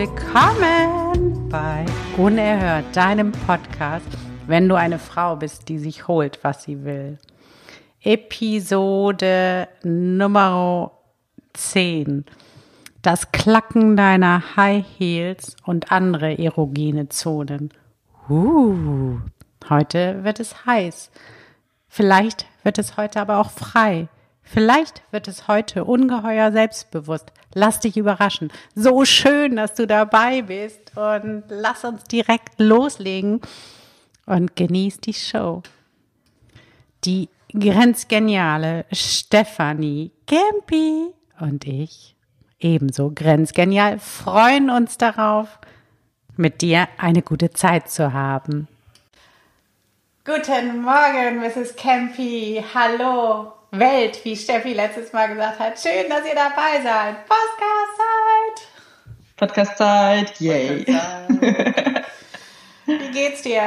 willkommen bei Unerhört, deinem Podcast, wenn du eine Frau bist, die sich holt, was sie will. Episode Nummer 10. Das Klacken deiner High Heels und andere erogene Zonen. Uh, heute wird es heiß. Vielleicht wird es heute aber auch frei. Vielleicht wird es heute ungeheuer selbstbewusst. Lass dich überraschen. So schön, dass du dabei bist und lass uns direkt loslegen und genieß die Show. Die grenzgeniale Stefanie Gempi und ich, ebenso grenzgenial, freuen uns darauf, mit dir eine gute Zeit zu haben. Guten Morgen, Mrs. Campy. Hallo, Welt, wie Steffi letztes Mal gesagt hat. Schön, dass ihr dabei seid. Podcast-Zeit. Podcast-Zeit, yay. Podcast wie geht's dir?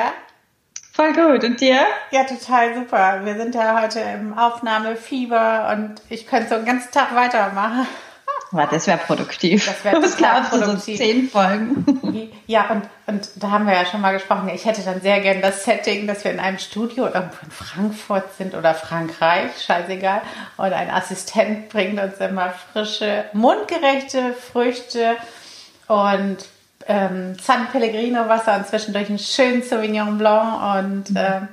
Voll gut. Und dir? Ja, total super. Wir sind ja heute im Aufnahmefieber und ich könnte so einen ganzen Tag weitermachen. Das wäre produktiv. Das wäre total produktiv. So zehn Folgen. Ja, und, und da haben wir ja schon mal gesprochen. Ich hätte dann sehr gern das Setting, dass wir in einem Studio irgendwo in Frankfurt sind oder Frankreich, scheißegal. Und ein Assistent bringt uns immer frische, mundgerechte Früchte und ähm, San Pellegrino Wasser und zwischendurch einen schönen Sauvignon Blanc und mhm. ähm,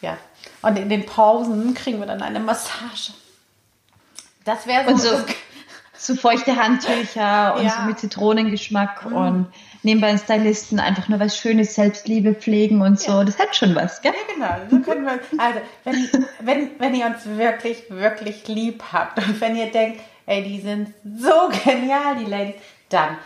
ja. Und in den Pausen kriegen wir dann eine Massage. Das wäre so, so so feuchte Handtücher und ja. so mit Zitronengeschmack mhm. und nebenbei einen Stylisten einfach nur was Schönes, Selbstliebe pflegen und so. Ja. Das hat schon was, gell? Ja, genau. So können wir, also, wenn, wenn, wenn ihr uns wirklich, wirklich lieb habt und wenn ihr denkt, ey, die sind so genial, die Ladies, dann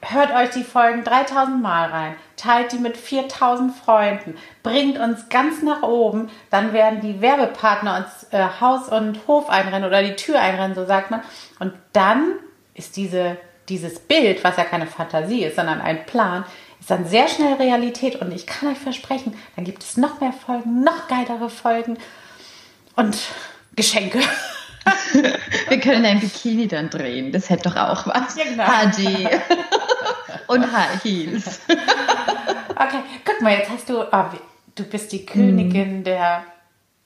hört euch die Folgen 3000 Mal rein, teilt die mit 4000 Freunden, bringt uns ganz nach oben, dann werden die Werbepartner uns äh, Haus und Hof einrennen oder die Tür einrennen, so sagt man. Und dann ist diese, dieses Bild, was ja keine Fantasie ist, sondern ein Plan, ist dann sehr schnell Realität. Und ich kann euch versprechen, dann gibt es noch mehr Folgen, noch geilere Folgen und Geschenke. Wir können ein Bikini dann drehen. Das hätte doch auch was. Ja, genau. HD. Und High Heels. Okay, guck mal, jetzt hast du, oh, du bist die Königin mm. der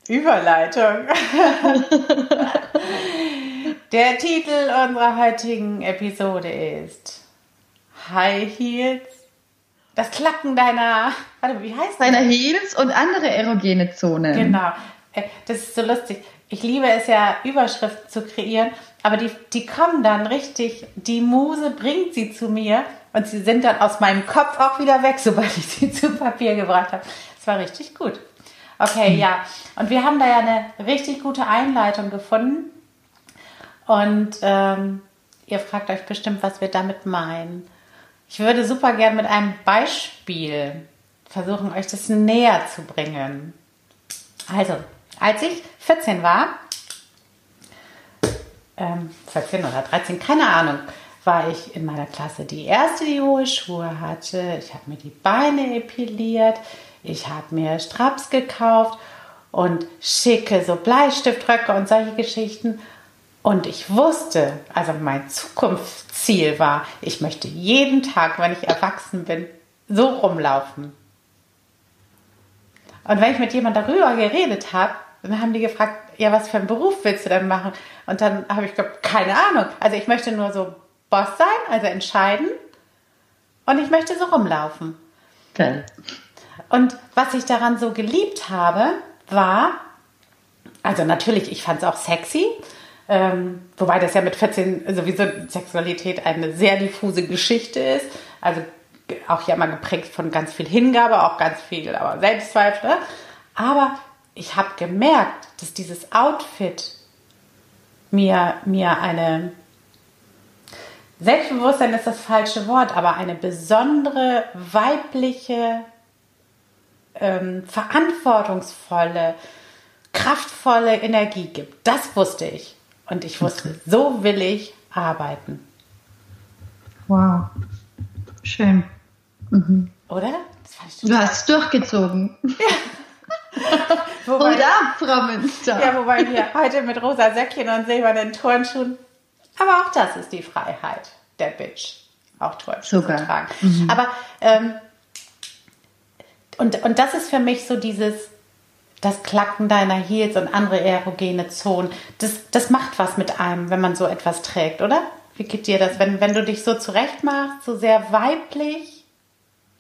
Überleitung. der Titel unserer heutigen Episode ist High Heels. Das Klacken deiner, warte, wie heißt das? Deiner Heels und andere erogene Zonen. Genau. Äh, das ist so lustig. Ich liebe es ja, Überschriften zu kreieren, aber die, die kommen dann richtig, die Muse bringt sie zu mir und sie sind dann aus meinem Kopf auch wieder weg, sobald ich sie zu Papier gebracht habe. Das war richtig gut. Okay, mhm. ja. Und wir haben da ja eine richtig gute Einleitung gefunden. Und ähm, ihr fragt euch bestimmt, was wir damit meinen. Ich würde super gern mit einem Beispiel versuchen, euch das näher zu bringen. Also, als ich 14 war, ähm, 14 oder 13, keine Ahnung, war ich in meiner Klasse die erste, die hohe Schuhe hatte. Ich habe mir die Beine epiliert. Ich habe mir Straps gekauft und schicke so Bleistiftröcke und solche Geschichten. Und ich wusste, also mein Zukunftsziel war, ich möchte jeden Tag, wenn ich erwachsen bin, so rumlaufen. Und wenn ich mit jemand darüber geredet habe, dann haben die gefragt, ja, was für einen Beruf willst du denn machen? Und dann habe ich gesagt, keine Ahnung. Also ich möchte nur so Boss sein, also entscheiden. Und ich möchte so rumlaufen. Okay. Und was ich daran so geliebt habe, war, also natürlich, ich fand es auch sexy, ähm, wobei das ja mit 14 sowieso Sexualität eine sehr diffuse Geschichte ist. Also auch ja immer geprägt von ganz viel Hingabe, auch ganz viel aber Selbstzweifel. Aber ich habe gemerkt, dass dieses Outfit mir, mir eine Selbstbewusstsein ist das falsche Wort, aber eine besondere weibliche, ähm, verantwortungsvolle, kraftvolle Energie gibt. Das wusste ich. Und ich wusste, so will ich arbeiten. Wow. Schön. Mhm. Oder? du hast durchgezogen. Ja. wobei, Oder, Frau Münster? Ja, wobei wir heute mit rosa Säckchen und silbernen Turnschuhen aber auch das ist die Freiheit der Bitch. auch Sogar. zu tragen. Mhm. Aber ähm, und, und das ist für mich so dieses, das Klacken deiner Heels und andere erogene Zonen. Das, das macht was mit einem, wenn man so etwas trägt, oder? Wie geht dir das, wenn, wenn du dich so zurecht machst, so sehr weiblich?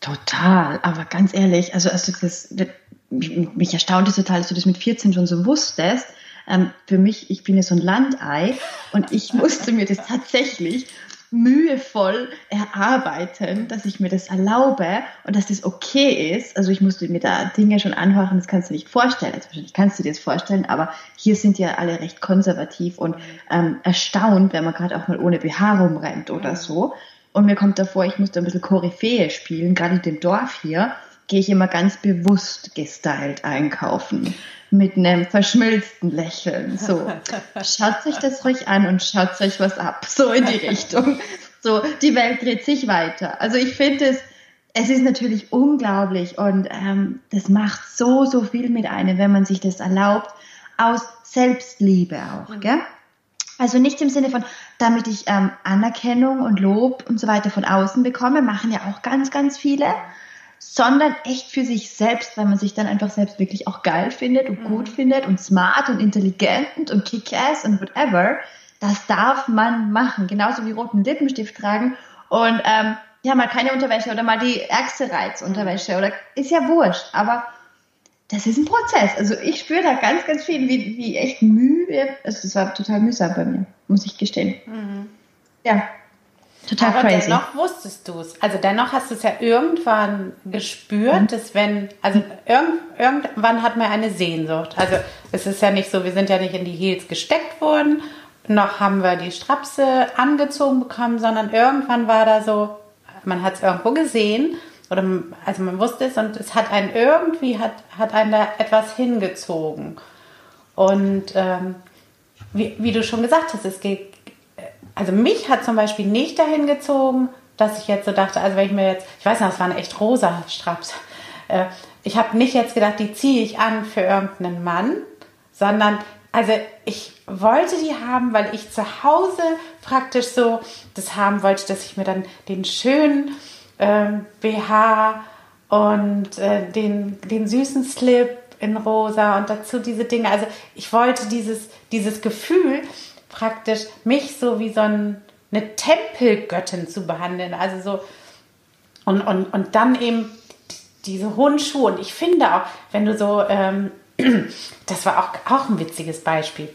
Total, aber ganz ehrlich, also, also das, das mich erstaunt es total, dass du das mit 14 schon so wusstest. Ähm, für mich, ich bin ja so ein Landei und ich musste mir das tatsächlich mühevoll erarbeiten, dass ich mir das erlaube und dass das okay ist. Also ich musste mir da Dinge schon anhören, das kannst du nicht vorstellen. Also wahrscheinlich kannst du dir das vorstellen, aber hier sind ja alle recht konservativ und ähm, erstaunt, wenn man gerade auch mal ohne BH rumrennt oder so. Und mir kommt davor, ich musste ein bisschen Koryphäe spielen, gerade in dem Dorf hier gehe ich immer ganz bewusst gestylt einkaufen. Mit einem verschmilzten Lächeln. So, schaut euch das ruhig an und schaut euch was ab. So in die Richtung. So, die Welt dreht sich weiter. Also ich finde es, es ist natürlich unglaublich und ähm, das macht so, so viel mit einem, wenn man sich das erlaubt, aus Selbstliebe auch, mhm. gell? Also nicht im Sinne von, damit ich ähm, Anerkennung und Lob und so weiter von außen bekomme, machen ja auch ganz, ganz viele sondern echt für sich selbst, weil man sich dann einfach selbst wirklich auch geil findet und mhm. gut findet und smart und intelligent und kick-ass und whatever. Das darf man machen. Genauso wie roten Lippenstift tragen und ähm, ja, mal keine Unterwäsche oder mal die ärgste Reizunterwäsche oder ist ja wurscht. Aber das ist ein Prozess. Also ich spüre da ganz, ganz viel, wie, wie echt müde. Also das war total mühsam bei mir, muss ich gestehen. Mhm. Ja. Total Aber crazy. dennoch wusstest du es. Also dennoch hast du es ja irgendwann gespürt, mhm. dass wenn, also irgend, irgendwann hat man eine Sehnsucht. Also es ist ja nicht so, wir sind ja nicht in die Heels gesteckt worden, noch haben wir die Strapse angezogen bekommen, sondern irgendwann war da so, man hat es irgendwo gesehen oder also man wusste es und es hat einen irgendwie, hat, hat einen da etwas hingezogen. Und ähm, wie, wie du schon gesagt hast, es geht also mich hat zum Beispiel nicht dahin gezogen, dass ich jetzt so dachte, also wenn ich mir jetzt, ich weiß noch, es waren echt rosa Straps. Äh, ich habe nicht jetzt gedacht, die ziehe ich an für irgendeinen Mann, sondern also ich wollte die haben, weil ich zu Hause praktisch so das haben wollte, dass ich mir dann den schönen ähm, BH und äh, den, den süßen Slip in rosa und dazu diese Dinge. Also ich wollte dieses, dieses Gefühl, praktisch mich so wie so ein, eine Tempelgöttin zu behandeln. Also so, und, und, und dann eben diese hohen Schuhe. Und ich finde auch, wenn du so, ähm, das war auch, auch ein witziges Beispiel.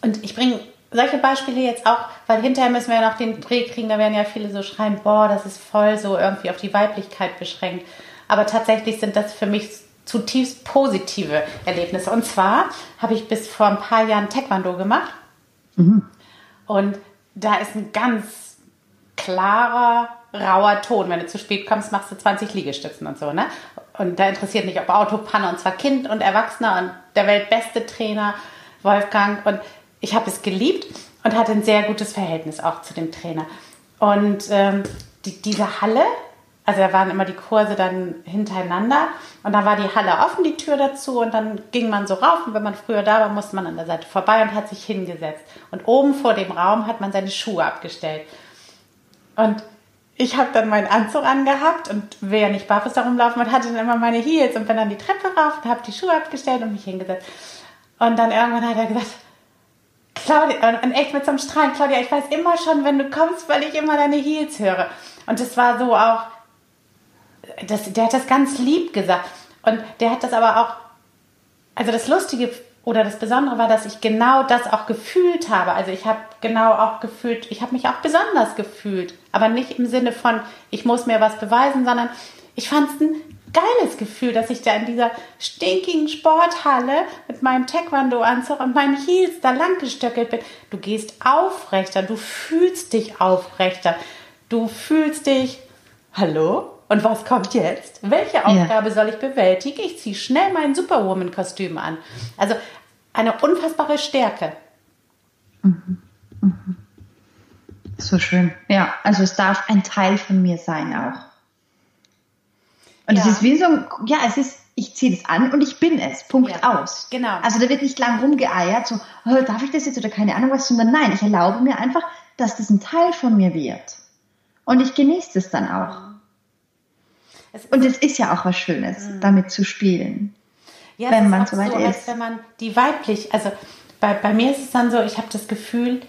Und ich bringe solche Beispiele jetzt auch, weil hinterher müssen wir ja noch den Dreh kriegen, da werden ja viele so schreien, boah, das ist voll so irgendwie auf die Weiblichkeit beschränkt. Aber tatsächlich sind das für mich zutiefst positive Erlebnisse. Und zwar habe ich bis vor ein paar Jahren Taekwondo gemacht. Mhm. Und da ist ein ganz klarer, rauer Ton. Wenn du zu spät kommst, machst du 20 Liegestützen und so. Ne? Und da interessiert mich, ob Autopanne, und zwar Kind und Erwachsener und der weltbeste Trainer, Wolfgang. Und ich habe es geliebt und hatte ein sehr gutes Verhältnis auch zu dem Trainer. Und ähm, die, diese Halle, also da waren immer die Kurse dann hintereinander und da war die Halle offen, die Tür dazu und dann ging man so rauf und wenn man früher da war, musste man an der Seite vorbei und hat sich hingesetzt. Und oben vor dem Raum hat man seine Schuhe abgestellt. Und ich habe dann meinen Anzug angehabt und will ja nicht barfuß da rumlaufen und hatte dann immer meine Heels und bin dann die Treppe rauf und habe die Schuhe abgestellt und mich hingesetzt. Und dann irgendwann hat er gesagt, Claudia, und echt mit so einem Strahlen, Claudia, ich weiß immer schon, wenn du kommst, weil ich immer deine Heels höre. Und das war so auch, das, der hat das ganz lieb gesagt. Und der hat das aber auch, also das Lustige oder das Besondere war, dass ich genau das auch gefühlt habe. Also ich habe genau auch gefühlt, ich habe mich auch besonders gefühlt. Aber nicht im Sinne von, ich muss mir was beweisen, sondern ich fand es ein geiles Gefühl, dass ich da in dieser stinkigen Sporthalle mit meinem Taekwondo-Anzug und meinen Heels da lang gestöckelt bin. Du gehst aufrechter, du fühlst dich aufrechter, du fühlst dich, hallo? Und was kommt jetzt? Welche Aufgabe ja. soll ich bewältigen? Ich ziehe schnell mein Superwoman-Kostüm an. Also eine unfassbare Stärke. Mhm. Mhm. So schön. Ja, also es darf ein Teil von mir sein auch. Und ja. es ist wie so ein, ja, es ist, ich ziehe das an und ich bin es. Punkt ja, aus. Genau. Also da wird nicht lang rumgeeiert, so, oh, darf ich das jetzt oder keine Ahnung was, sondern nein, ich erlaube mir einfach, dass das ein Teil von mir wird. Und ich genieße es dann auch. Es und es ist ja auch was Schönes, mhm. damit zu spielen. Ja, wenn man so weit so, ist. wenn man die weiblich, also bei, bei mir ist es dann so, ich habe das Gefühl,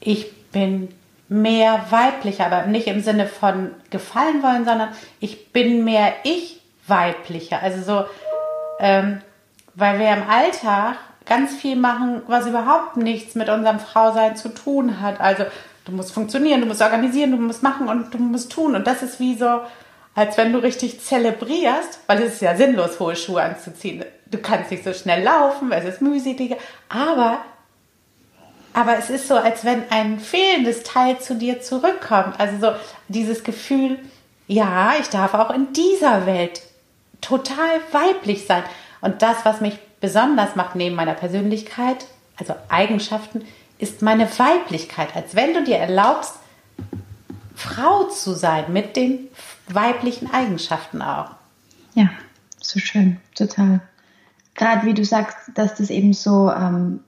ich bin mehr weiblicher, aber nicht im Sinne von gefallen wollen, sondern ich bin mehr ich weiblicher. Also so, ähm, weil wir im Alltag ganz viel machen, was überhaupt nichts mit unserem Frausein zu tun hat. Also du musst funktionieren, du musst organisieren, du musst machen und du musst tun. Und das ist wie so, als wenn du richtig zelebrierst, weil es ist ja sinnlos, hohe Schuhe anzuziehen. Du kannst nicht so schnell laufen, es ist mühseliger, aber, aber es ist so, als wenn ein fehlendes Teil zu dir zurückkommt. Also so dieses Gefühl, ja, ich darf auch in dieser Welt total weiblich sein. Und das, was mich besonders macht neben meiner Persönlichkeit, also Eigenschaften, ist meine Weiblichkeit. Als wenn du dir erlaubst, Frau zu sein mit den weiblichen Eigenschaften auch. Ja, so schön, total. Gerade wie du sagst, dass das eben so ähm,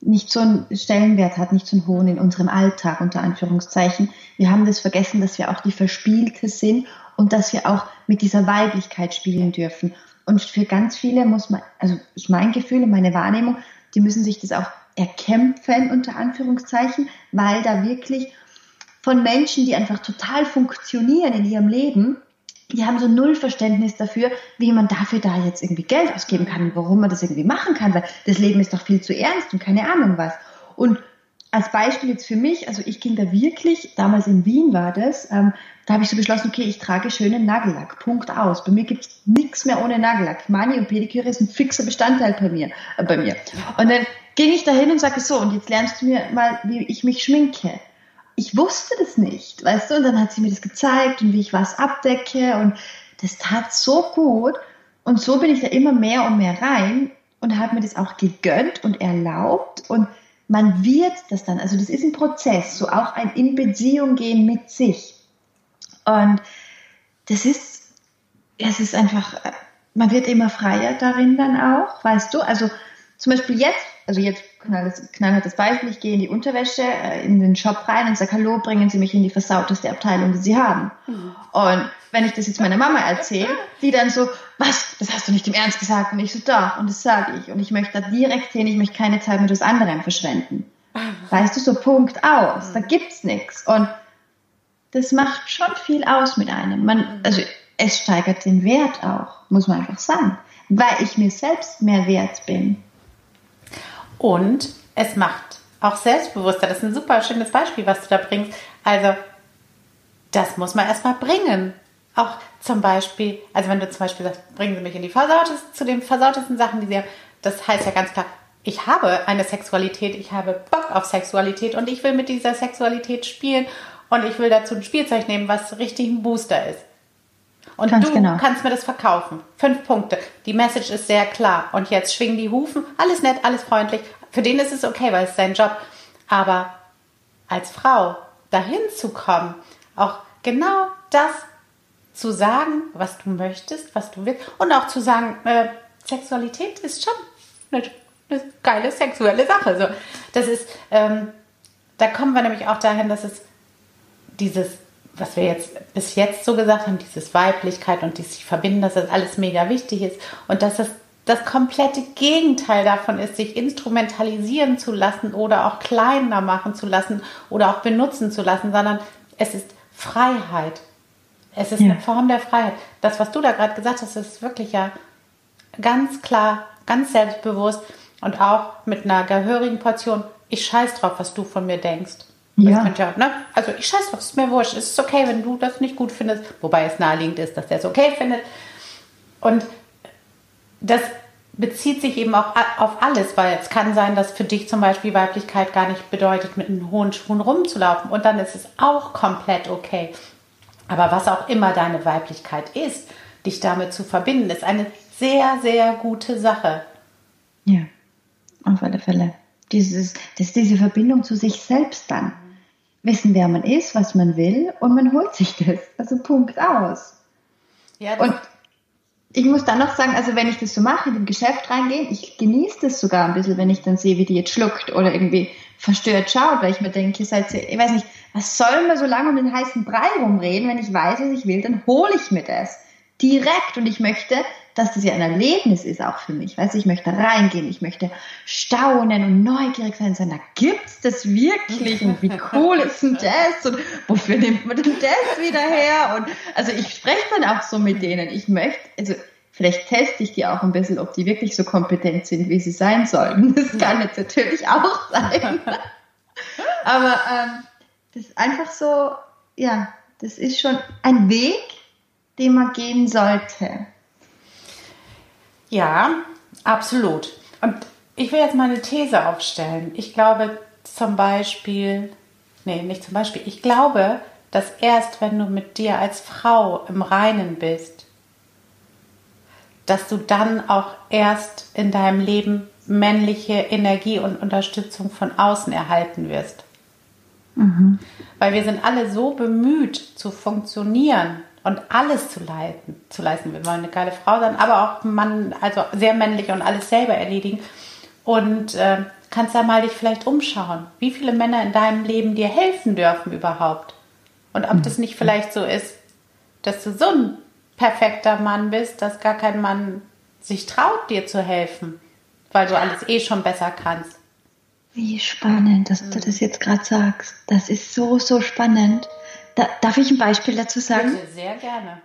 nicht so einen Stellenwert hat, nicht so einen hohen in unserem Alltag, unter Anführungszeichen. Wir haben das vergessen, dass wir auch die Verspielte sind und dass wir auch mit dieser Weiblichkeit spielen dürfen. Und für ganz viele muss man, also ist mein Gefühl und meine Wahrnehmung, die müssen sich das auch erkämpfen, unter Anführungszeichen, weil da wirklich von Menschen, die einfach total funktionieren in ihrem Leben, die haben so null Verständnis dafür, wie man dafür da jetzt irgendwie Geld ausgeben kann und warum man das irgendwie machen kann, weil das Leben ist doch viel zu ernst und keine Ahnung was. Und als Beispiel jetzt für mich, also ich ging da wirklich, damals in Wien war das, ähm, da habe ich so beschlossen, okay, ich trage schönen Nagellack, Punkt aus. Bei mir gibt es nichts mehr ohne Nagellack. Mani und Pediküre ist ein fixer Bestandteil bei mir. Äh, bei mir. Und dann ging ich da hin und sagte so, und jetzt lernst du mir mal, wie ich mich schminke. Ich wusste das nicht, weißt du, und dann hat sie mir das gezeigt und wie ich was abdecke und das tat so gut. Und so bin ich da immer mehr und mehr rein und habe mir das auch gegönnt und erlaubt und man wird das dann, also das ist ein Prozess, so auch ein in Beziehung gehen mit sich. Und das ist, es ist einfach, man wird immer freier darin dann auch, weißt du, also zum Beispiel jetzt, also jetzt knallhartes Beispiel, ich gehe in die Unterwäsche, äh, in den Shop rein und sage, hallo, bringen Sie mich in die versauteste Abteilung, die Sie haben. Mhm. Und wenn ich das jetzt meiner Mama erzähle, die dann so, was, das hast du nicht im Ernst gesagt? Und ich so, doch, und das sage ich. Und ich möchte da direkt hin, ich möchte keine Zeit mit was anderem verschwenden. Weißt du, so Punkt aus, da gibt's nichts. Und das macht schon viel aus mit einem. Man, also es steigert den Wert auch, muss man einfach sagen, weil ich mir selbst mehr wert bin. Und es macht auch selbstbewusster. Das ist ein super schönes Beispiel, was du da bringst. Also, das muss man erstmal bringen. Auch zum Beispiel, also wenn du zum Beispiel sagst, bringen Sie mich in die versautesten, zu den versautesten Sachen, die Sie haben, das heißt ja ganz klar, ich habe eine Sexualität, ich habe Bock auf Sexualität und ich will mit dieser Sexualität spielen und ich will dazu ein Spielzeug nehmen, was richtig ein Booster ist. Und Ganz du genau. kannst mir das verkaufen. Fünf Punkte. Die Message ist sehr klar. Und jetzt schwingen die Hufen. Alles nett, alles freundlich. Für den ist es okay, weil es sein Job. Aber als Frau dahin zu kommen, auch genau das zu sagen, was du möchtest, was du willst und auch zu sagen, äh, Sexualität ist schon eine, eine, geile sexuelle Sache. So, das ist, ähm, da kommen wir nämlich auch dahin, dass es dieses, was wir jetzt bis jetzt so gesagt haben, dieses Weiblichkeit und dieses sich verbinden, dass das alles mega wichtig ist und dass das das komplette Gegenteil davon ist, sich instrumentalisieren zu lassen oder auch kleiner machen zu lassen oder auch benutzen zu lassen, sondern es ist Freiheit. Es ist ja. eine Form der Freiheit. Das, was du da gerade gesagt hast, ist wirklich ja ganz klar, ganz selbstbewusst und auch mit einer gehörigen Portion. Ich scheiß drauf, was du von mir denkst. Ja. ja ne? Also ich scheiß drauf, ist mir wurscht. Es ist okay, wenn du das nicht gut findest, wobei es naheliegend ist, dass der es okay findet. Und das bezieht sich eben auch auf alles, weil es kann sein, dass für dich zum Beispiel Weiblichkeit gar nicht bedeutet, mit einem hohen Schuhen rumzulaufen. Und dann ist es auch komplett okay. Aber was auch immer deine Weiblichkeit ist, dich damit zu verbinden, ist eine sehr, sehr gute Sache. Ja, auf alle Fälle. Dieses, das ist diese Verbindung zu sich selbst dann. Wissen, wer man ist, was man will und man holt sich das. Also Punkt aus. Ja, und ich muss dann noch sagen, also wenn ich das so mache, in dem Geschäft reingehen, ich genieße das sogar ein bisschen, wenn ich dann sehe, wie die jetzt schluckt oder irgendwie verstört schaut, weil ich mir denke, seid ihr, ich weiß nicht, was soll man so lange um den heißen Brei rumreden, wenn ich weiß, was ich will, dann hole ich mir das direkt und ich möchte, dass das ja ein Erlebnis ist auch für mich. Weißt du, ich möchte reingehen, ich möchte staunen und neugierig sein, sagen, na gibt's das wirklich und wie cool ist denn das und wofür nimmt man denn das wieder her? Und also ich spreche dann auch so mit denen. Ich möchte, also vielleicht teste ich die auch ein bisschen, ob die wirklich so kompetent sind, wie sie sein sollten. Das kann jetzt natürlich auch sein. Aber ähm, das ist einfach so, ja, das ist schon ein Weg, den man gehen sollte. Ja, absolut. Und ich will jetzt mal eine These aufstellen. Ich glaube zum Beispiel, nee, nicht zum Beispiel, ich glaube, dass erst wenn du mit dir als Frau im Reinen bist, dass du dann auch erst in deinem Leben männliche Energie und Unterstützung von außen erhalten wirst. Mhm. Weil wir sind alle so bemüht zu funktionieren und alles zu leiten, zu leisten. Wir wollen eine geile Frau sein, aber auch Mann, also sehr männlich und alles selber erledigen. Und äh, kannst da mal dich vielleicht umschauen, wie viele Männer in deinem Leben dir helfen dürfen überhaupt. Und ob das nicht vielleicht so ist, dass du so ein perfekter Mann bist, dass gar kein Mann sich traut, dir zu helfen, weil du alles eh schon besser kannst. Wie spannend, dass du das jetzt gerade sagst. Das ist so, so spannend. Da, darf ich ein Beispiel dazu sagen? Bitte, sehr gerne.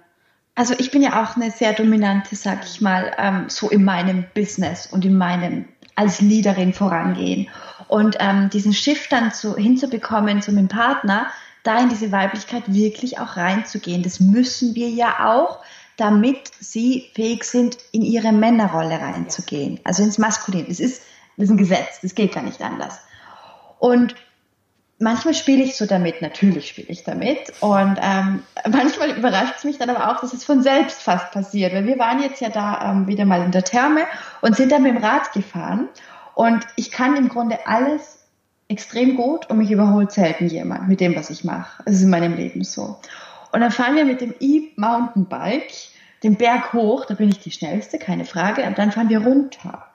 Also ich bin ja auch eine sehr dominante, sag ich mal, ähm, so in meinem Business und in meinem als Leaderin vorangehen. Und ähm, diesen Shift dann zu, hinzubekommen zu meinem Partner, da in diese Weiblichkeit wirklich auch reinzugehen. Das müssen wir ja auch, damit sie fähig sind, in ihre Männerrolle reinzugehen. Also ins Maskulin. Das ist, das ist ein Gesetz, das geht gar nicht anders. Und manchmal spiele ich so damit, natürlich spiele ich damit. Und ähm, manchmal überrascht es mich dann aber auch, dass es von selbst fast passiert. Weil wir waren jetzt ja da ähm, wieder mal in der Therme und sind dann mit dem Rad gefahren. Und ich kann im Grunde alles extrem gut und mich überholt selten jemand mit dem, was ich mache. Es ist in meinem Leben so. Und dann fahren wir mit dem E-Mountainbike den Berg hoch, da bin ich die schnellste, keine Frage, und dann fahren wir runter.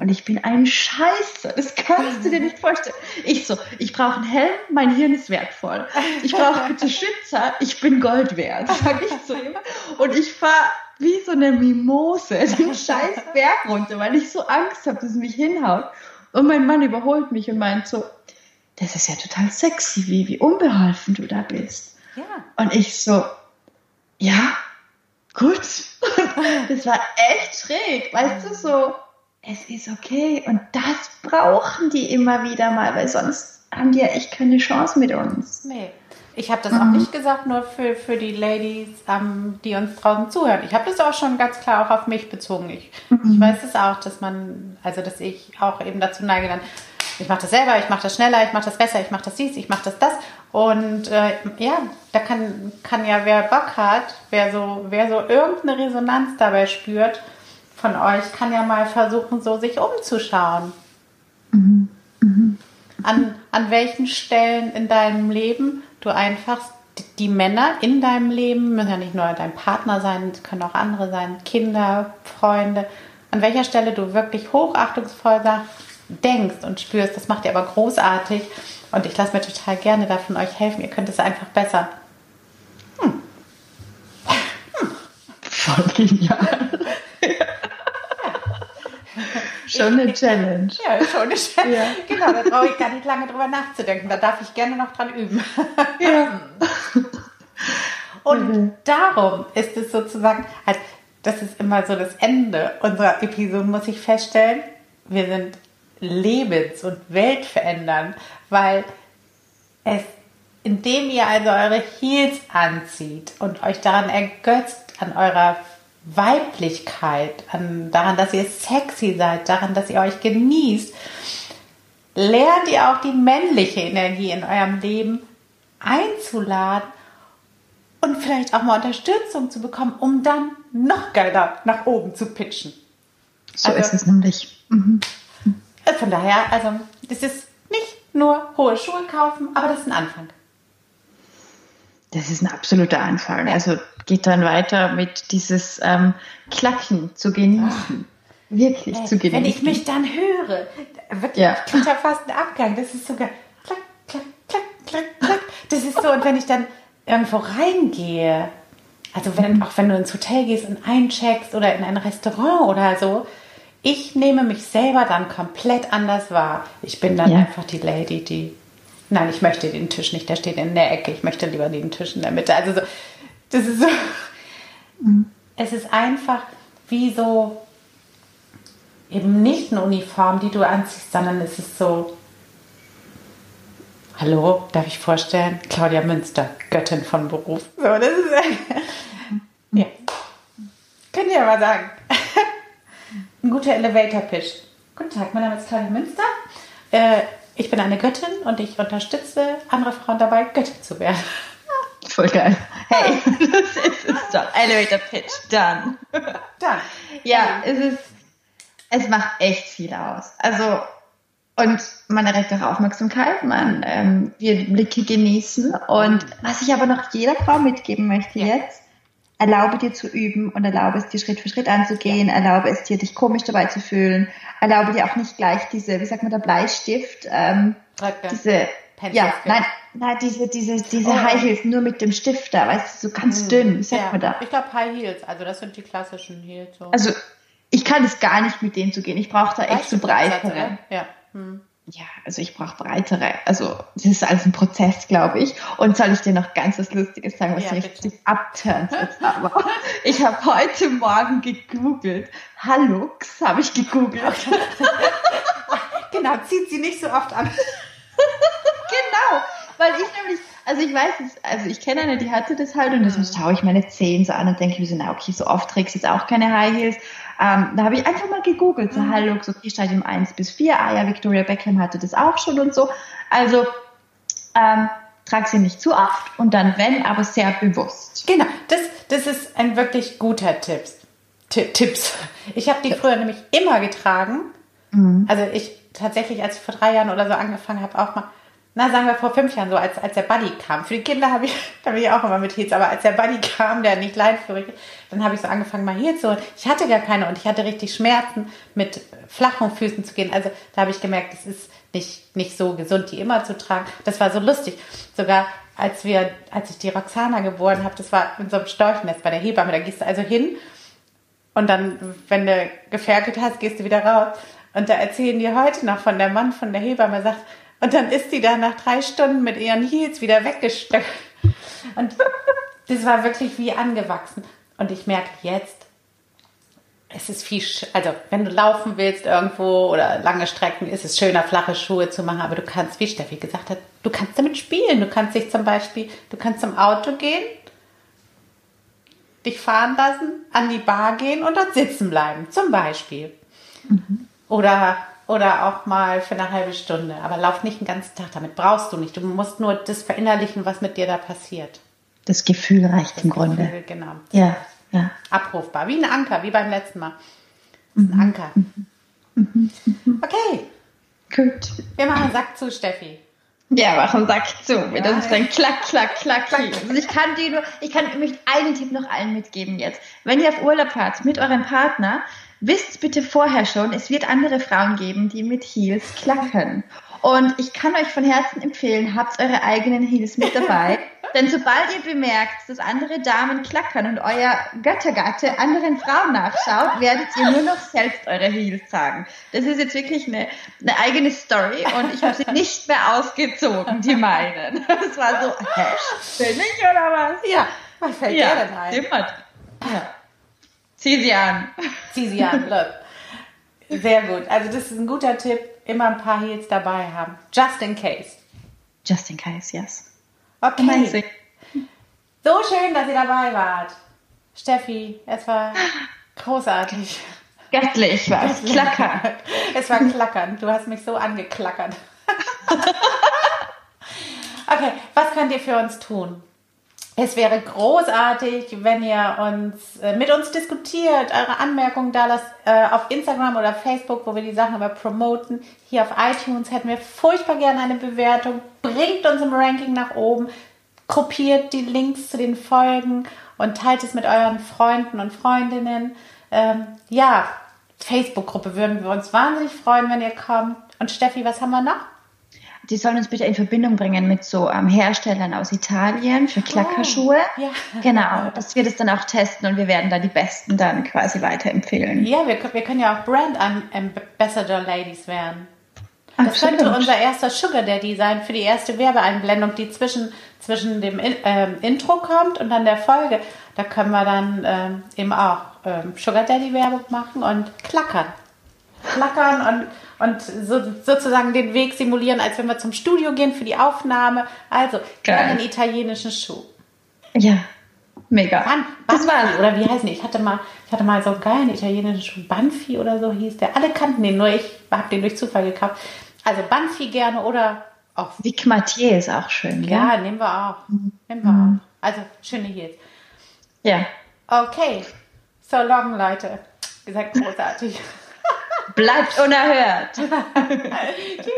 Und ich bin ein Scheiße. Das kannst du dir nicht vorstellen. Ich so, ich brauche einen Helm, mein Hirn ist wertvoll. Ich brauche bitte Schützer, ich bin Gold wert, sag ich zu ihm. Und ich fahre wie so eine Mimose den scheiß Berg runter, weil ich so Angst habe, dass es mich hinhaut. Und mein Mann überholt mich und meint so, das ist ja total sexy, wie, wie unbeholfen du da bist. Ja. Und ich so, ja, gut. das war echt schräg, weißt du, so, es ist okay. Und das brauchen die immer wieder mal, weil sonst haben die ja echt keine Chance mit uns. Nee. Ich habe das mhm. auch nicht gesagt, nur für, für die Ladies, ähm, die uns draußen zuhören. Ich habe das auch schon ganz klar auch auf mich bezogen. Ich, mhm. ich weiß es auch, dass man, also dass ich auch eben dazu neige, dann, ich mache das selber, ich mache das schneller, ich mache das besser, ich mache das dies, ich mache das das. Und äh, ja, da kann, kann ja wer Bock hat, wer so, wer so irgendeine Resonanz dabei spürt, von euch kann ja mal versuchen, so sich umzuschauen. An, an welchen Stellen in deinem Leben du einfach die Männer in deinem Leben, müssen ja nicht nur dein Partner sein, können auch andere sein, Kinder, Freunde, an welcher Stelle du wirklich hochachtungsvoll denkst und spürst, das macht ihr aber großartig und ich lasse mir total gerne davon euch helfen, ihr könnt es einfach besser. Hm. Hm. Voll genial. Schon eine Challenge. Ja, schon eine Challenge. Ja. Genau, da brauche ich gar nicht lange drüber nachzudenken. Da darf ich gerne noch dran üben. Ja. Und mhm. darum ist es sozusagen, halt, das ist immer so das Ende unserer Episode, muss ich feststellen. Wir sind lebens- und weltverändernd, weil es, indem ihr also eure Heels anzieht und euch daran ergötzt, an eurer Weiblichkeit, an, daran, dass ihr sexy seid, daran, dass ihr euch genießt, lernt ihr auch die männliche Energie in eurem Leben einzuladen und vielleicht auch mal Unterstützung zu bekommen, um dann noch geiler nach oben zu pitchen. So also, ist es nämlich. Mhm. Von daher, also, das ist nicht nur hohe Schuhe kaufen, aber das ist ein Anfang. Das ist ein absoluter Anfall. Also geht dann weiter mit dieses ähm, Klacken zu genießen. Ach, Wirklich ey, zu genießen. Wenn ich mich dann höre, wirklich, ja. ja fast einen Abgang. Das ist sogar klack, klack, klack, klack, klack. Das ist so, und wenn ich dann irgendwo reingehe, also wenn, auch wenn du ins Hotel gehst und eincheckst oder in ein Restaurant oder so, ich nehme mich selber dann komplett anders wahr. Ich bin dann ja. einfach die Lady, die Nein, ich möchte den Tisch nicht, der steht in der Ecke. Ich möchte lieber den Tisch in der Mitte. Also so, das ist so. Mhm. Es ist einfach wie so eben nicht eine Uniform, die du anziehst, sondern es ist so. Hallo, darf ich vorstellen? Claudia Münster, Göttin von Beruf. So, das ist. ja. Könnt ihr mal sagen. Ein guter Elevator-Pitch. Guten Tag, mein Name ist Claudia Münster. Äh, ich bin eine Göttin und ich unterstütze andere Frauen dabei, Göttin zu werden. Voll geil. Hey, das ist es doch. Elevator Pitch, done. Done. Ja, es ist, es macht echt viel aus. Also, und man erregt auch Aufmerksamkeit, man ähm, wird Blicke genießen. Und was ich aber noch jeder Frau mitgeben möchte ja. jetzt, erlaube dir zu üben und erlaube es dir Schritt für Schritt anzugehen, erlaube es dir, dich komisch dabei zu fühlen, erlaube dir auch nicht gleich diese, wie sagt man, der Bleistift, ähm, okay. diese, Pencil ja, nein, nein, diese, diese, diese oh. High Heels nur mit dem Stifter, weißt du, so ganz hm. dünn, wie sagt ja. man da? Ich glaube High Heels, also das sind die klassischen Heels. So. Also, ich kann es gar nicht mit denen zu gehen, ich brauche da echt so breitere. Ja. Hm ja, also ich brauche breitere. Also das ist alles ein Prozess, glaube ich. Und soll ich dir noch ganz was Lustiges sagen, was ja, richtig abturnt jetzt aber? Ich habe heute Morgen gegoogelt. Hallux habe ich gegoogelt. genau, zieht sie nicht so oft an. genau, weil ich nämlich, also ich weiß es, also ich kenne eine, die hatte das halt und das mhm. schaue ich meine Zehen so an und denke mir so, na okay, so oft trägst du jetzt auch keine High Heels. Ähm, da habe ich einfach mal gegoogelt, so mhm. Hallux, okay, Stadium 1 bis 4. Ah ja, Victoria Beckham hatte das auch schon und so. Also ähm, trag sie nicht zu oft und dann wenn, aber sehr bewusst. Genau, das, das ist ein wirklich guter Tipp. Tipps. Ich habe die früher nämlich immer getragen. Mhm. Also ich tatsächlich, als ich vor drei Jahren oder so angefangen habe, auch mal na, sagen wir vor fünf Jahren so, als, als der Buddy kam. Für die Kinder habe ich, da bin ich auch immer mit Heels, aber als der Buddy kam, der nicht leinführig dann habe ich so angefangen, mal Heels zu holen. Ich hatte gar keine und ich hatte richtig Schmerzen, mit flachen Füßen zu gehen. Also da habe ich gemerkt, es ist nicht, nicht so gesund, die immer zu tragen. Das war so lustig. Sogar als wir, als ich die Roxana geboren habe, das war in so einem Storchnest bei der Hebamme, da gehst du also hin und dann, wenn du geferkelt hast, gehst du wieder raus. Und da erzählen die heute noch von der Mann von der Hebamme, sagt, und dann ist sie da nach drei Stunden mit ihren Heels wieder weggesteckt. Und das war wirklich wie angewachsen. Und ich merke jetzt, es ist viel, also wenn du laufen willst irgendwo oder lange Strecken, ist es schöner, flache Schuhe zu machen, aber du kannst, wie Steffi gesagt hat, du kannst damit spielen. Du kannst dich zum Beispiel, du kannst zum Auto gehen, dich fahren lassen, an die Bar gehen und dort sitzen bleiben, zum Beispiel. Mhm. Oder oder auch mal für eine halbe Stunde. Aber lauf nicht den ganzen Tag damit. Brauchst du nicht. Du musst nur das verinnerlichen, was mit dir da passiert. Das Gefühl reicht das im Gefühl, Grunde. Genau. Ja, ja. Abrufbar. Wie ein Anker, wie beim letzten Mal. Ein mhm. Anker. Mhm. Okay. Gut. Wir machen einen Sack zu, Steffi. Ja, machen Sack zu. Ja. Das ist ein Klack, Klack, Klack. klack. Also ich kann dir nur, ich kann, ich möchte einen Tipp noch allen mitgeben jetzt. Wenn ihr auf Urlaub fahrt mit eurem Partner, wisst bitte vorher schon, es wird andere Frauen geben, die mit Heels klackern. Und ich kann euch von Herzen empfehlen, habt eure eigenen Heels mit dabei. Denn sobald ihr bemerkt, dass andere Damen klackern und euer Göttergatte anderen Frauen nachschaut, werdet ihr nur noch selbst eure Heels tragen. Das ist jetzt wirklich eine, eine eigene Story und ich habe sie nicht mehr ausgezogen, die meinen. Das war so, hä, bin ich oder was? Ja, was fällt ja, dir denn ein? Dimmert. Ja. Zieh sie an. Zieh sie an, look. Sehr gut. Also das ist ein guter Tipp. Immer ein paar Heels dabei haben. Just in case. Just in case, yes. Okay. Amazing. So schön, dass ihr dabei wart. Steffi, es war großartig. Göttlich war es. Klackern. Es war klackern. Du hast mich so angeklackert. okay, was könnt ihr für uns tun? Es wäre großartig, wenn ihr uns äh, mit uns diskutiert, eure Anmerkungen da lasst äh, auf Instagram oder Facebook, wo wir die Sachen aber promoten. Hier auf iTunes hätten wir furchtbar gerne eine Bewertung. Bringt uns im Ranking nach oben. gruppiert die Links zu den Folgen und teilt es mit euren Freunden und Freundinnen. Ähm, ja, Facebook-Gruppe würden wir uns wahnsinnig freuen, wenn ihr kommt. Und Steffi, was haben wir noch? Die sollen uns bitte in Verbindung bringen mit so ähm, Herstellern aus Italien für Klackerschuhe. Oh, ja. Genau, dass wir das dann auch testen und wir werden da die Besten dann quasi weiterempfehlen. Ja, wir, wir können ja auch Brand Ambassador Ladies werden. Das Absolut. könnte unser erster Sugar Daddy sein für die erste Werbeeinblendung, die zwischen, zwischen dem ähm, Intro kommt und dann der Folge. Da können wir dann ähm, eben auch ähm, Sugar Daddy Werbung machen und klackern. Klackern und, und so, sozusagen den Weg simulieren, als wenn wir zum Studio gehen für die Aufnahme. Also, gerne einen italienischen Schuh. Ja, mega. Ban das war oder wie heißt die? Ich hatte mal, ich hatte mal so einen geilen italienischen Schuh, Banfi oder so hieß der. Alle kannten den, nur ich habe den durch Zufall gekauft. Also Banfi gerne oder auch. Vic Mathieu ist auch schön, ja. Ja, nehmen wir auch. Nehmen wir mhm. auch. Also schöne Heels. Ja. Okay. So long, Leute. Seid großartig. Bleibt unerhört. Tschüss.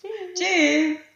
Tschüss. Tschüss.